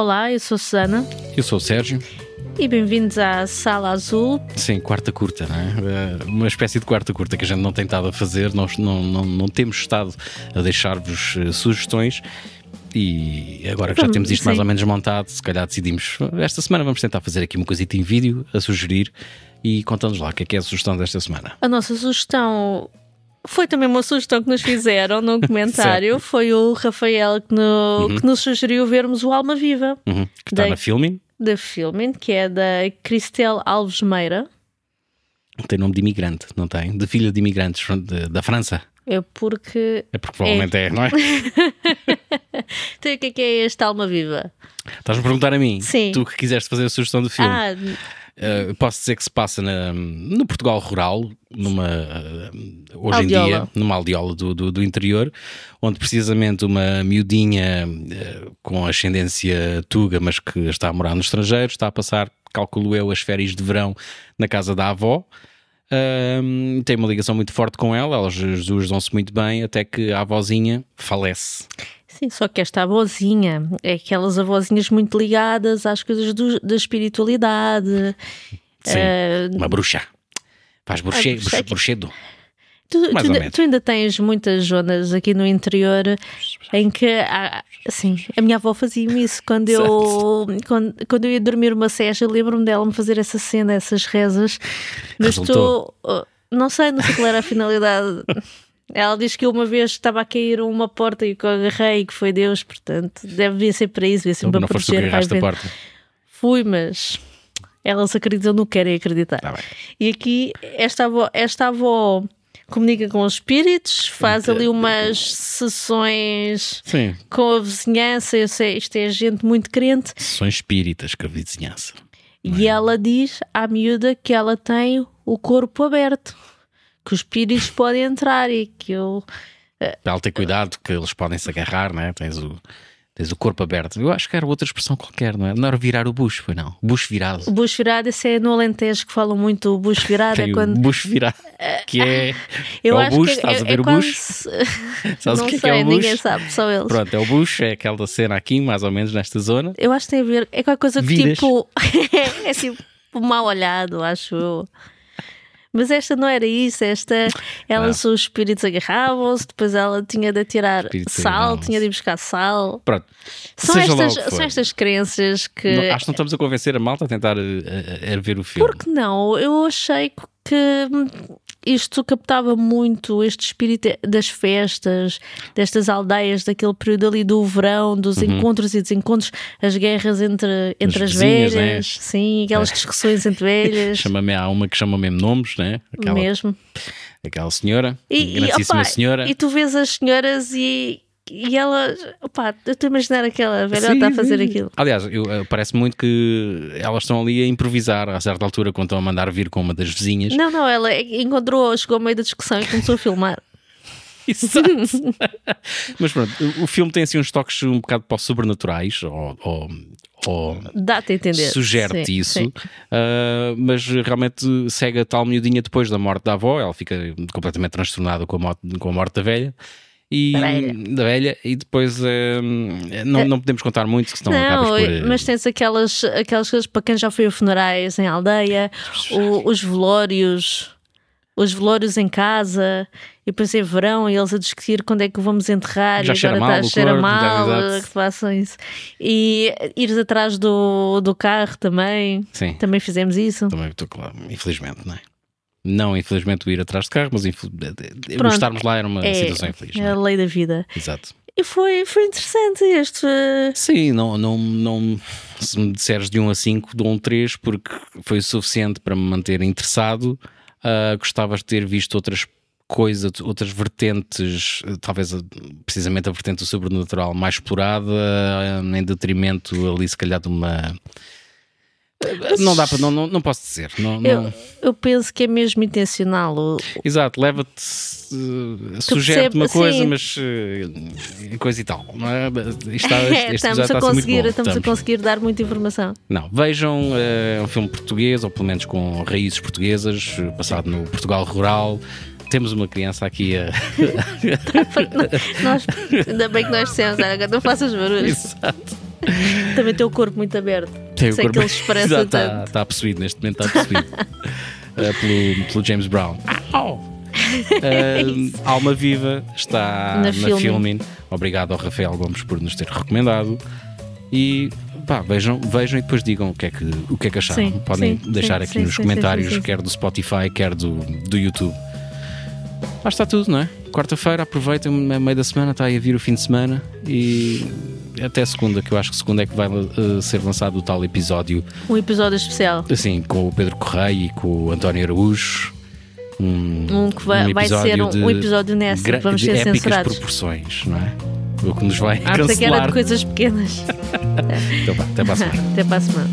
Olá, eu sou Susana Eu sou o Sérgio. e bem-vindos à Sala Azul. Sim, quarta curta, não é? Eh, Uma espécie de quarta curta que a gente não tem estado a fazer, nós não, não, não temos estado a deixar-vos eh, sugestões. E agora que já Vamos, temos isto mais sim. ou menos montado, se calhar decidimos. Esta semana vamos tentar fazer aqui uma coisita em vídeo a sugerir e contando lá o que é que é a sugestão desta semana. A nossa sugestão foi também uma sugestão que nos fizeram num comentário. foi o Rafael que, no- que nos sugeriu vermos o Alma Viva, Uhum. Que está na filming, da Filmin, que é da Cristel Alves Meira. tem nome de imigrante, não tem? De filha de imigrantes de- da França. É porque. É porque provavelmente é, não é? Então, o que é que é este Alma Viva? Estás-me a perguntar a mim? Sim. Tu que quiseste fazer a sugestão do filme. Ah, Uh, posso dizer que se passa na- no Portugal rural, numa, uh, hoje Aldeola. em dia, numa aldeola do, do, do interior, onde precisamente uma miudinha uh, com ascendência tuga, mas que está a morar no estrangeiro, está a passar, calculo eu, as férias de verão na casa da avó. Um, tem uma ligação muito forte com ela, elas as duas dão-se muito bem, até que a avózinha falece. Sim, só que esta avózinha é aquelas avózinhas muito ligadas às coisas do- da espiritualidade. Sim, Eh, uma bruxa. Faz bruxa que- bruxedo. Tu, tu tu ainda tens muitas zonas aqui no interior em que, há- assim, a minha avó fazia-me isso quando eu, quando, quando eu ia dormir uma sesta, eu lembro-me dela me fazer essa cena, essas rezas, mas Resultou? tu, uh, não sei, não sei qual era a finalidade. Ela diz que uma vez estava a cair uma porta e que eu agarrei e que foi Deus, portanto, deve ser para isso, devia ser Então, para não foste tu que proteger. a vendo. porta. Fui, mas elas acreditam no que querem acreditar. Tá. E aqui, esta avó, esta avó comunica com os espíritos, faz ali umas sessões Sim, com a vizinhança. Eu sei, isto é gente muito crente. sessões espíritas que a vizinhança. E ela diz à miúda que ela tem o corpo aberto, que os espíritos podem entrar e que eu. Ela ter cuidado, que eles podem se agarrar, não é? Tens o, tens o corpo aberto. Eu acho que era outra expressão qualquer, não é? Não era virar o bucho, foi não? Bucho virado. O bucho virado, esse é no Alentejo que falam muito o bucho virado. Tem é quando. o bucho virado, que é, Eu é acho o bucho, que estás é, a ver é o bucho? Sabes não o que sei, é que é o ninguém bucho? sabe, só eles. Pronto, é o bucho, é aquela cena aqui, mais ou menos nesta zona. Eu acho que tem a ver. É qualquer coisa que Vidas. tipo. é tipo mal olhado, acho eu. Mas esta não era isso, esta, ela, Não. os espíritos agarravam-se, depois ela tinha de atirar Espíritos sal, tinha de ir buscar sal. Pronto, São estas, são estas crenças que. Não- acho que não estamos a convencer a malta a tentar eh, eh, a ver o filme. Por que não? Eu achei que isto captava muito este espírito das festas, destas aldeias, daquele período ali do verão, dos encontros e desencontros, as guerras entre, entre as Uhum. vizinhas, velhas, né? sim, aquelas discussões entre velhas. Chama-me, há uma que chama mesmo nomes, né? Aquela, mesmo. aquela senhora, E, e, grandíssima opá, senhora. e tu vês as senhoras e, e elas, opá, eu estou a imaginar aquela velhota Sim, a fazer sim. aquilo. Aliás, eu, eh, parece muito que elas estão ali a improvisar a certa altura quando estão a mandar vir com uma das vizinhas. Não, não, ela encontrou, chegou ao meio da discussão e começou a filmar. Exato. Mas pronto, o, filme tem assim uns toques um bocado para os sobrenaturais, ou, ou, ou Dá-te a entender. sugere-te Sim, isso, sim. ah, mas realmente segue a tal miudinha depois da morte da avó, ela fica completamente transtornada com a morte, com a morte da velha. E, Da velha. da velha, e depois ah, não, não podemos contar muito, senão acabas Não, por. eh, mas tens aquelas, aquelas coisas para quem já foi a funerais em aldeia, o- os velórios, os velórios em casa, e depois é verão e eles a discutir quando é que vamos enterrar Já e cheira agora mal está cheira corpo, mal já, eh, que façam isso. E ires atrás do, do carro também, Sim. também fizemos isso. Também estou claro, infelizmente, não é? Não, infelizmente, o ir atrás de carro, mas Pronto. estarmos lá era uma É, situação infeliz. é é? a lei da vida. Exato. E foi, foi interessante este. Sim, não, não, não, se me disseres de 1 a 5, dou um 3, porque foi o suficiente para me manter interessado. Ah, gostavas de ter visto outras coisas, outras vertentes, talvez precisamente a vertente do sobrenatural mais explorada, ah, em detrimento ali, se calhar, de uma. Não dá para, não, não, não posso dizer. Não, não- Eu, eu penso que é mesmo intencional. O- Exato, leva-te, uh, sugere-te uma coisa, sim. mas uh, coisa e tal. Não é? Está, É, estamos a conseguir, estamos a conseguir dar muita informação. Não, vejam, é um filme português, ou pelo menos com raízes portuguesas, passado no Portugal rural. Temos uma criança aqui a. Nós, ainda bem que nós dissemos, olha, não faças barulhos. Exato. Também tem o corpo muito aberto. Tem o Sei corpo- que ele expressa Exato, está, tanto. está possuído, neste momento está possuído. Eh, pelo, pelo James Brown. Eh, Alma Viva está Na na, Filmin. Filmin. Obrigado ao Rafael Gomes por nos ter recomendado. E pá, vejam, vejam e depois digam o que é que, o que, é que acharam. Sim, Podem sim, deixar sim, aqui nos comentários, quer do Spotify, quer do, do YouTube. Lá está tudo, não é? Quarta-feira, aproveitem, é meio da semana, está aí a vir o fim de semana e até segunda, que eu acho que segunda é que vai eh, ser lançado o tal episódio Um episódio especial. assim, com o Pedro Correia e com o António Araújo. Um, Um que vai, vai ser um, um episódio nessa. gra- Vamos ser épicas censurados. proporções, não é? O que nos vai Ah, pensei que era cancelar. de coisas pequenas. Então, vá, até para a semana. Até para a semana.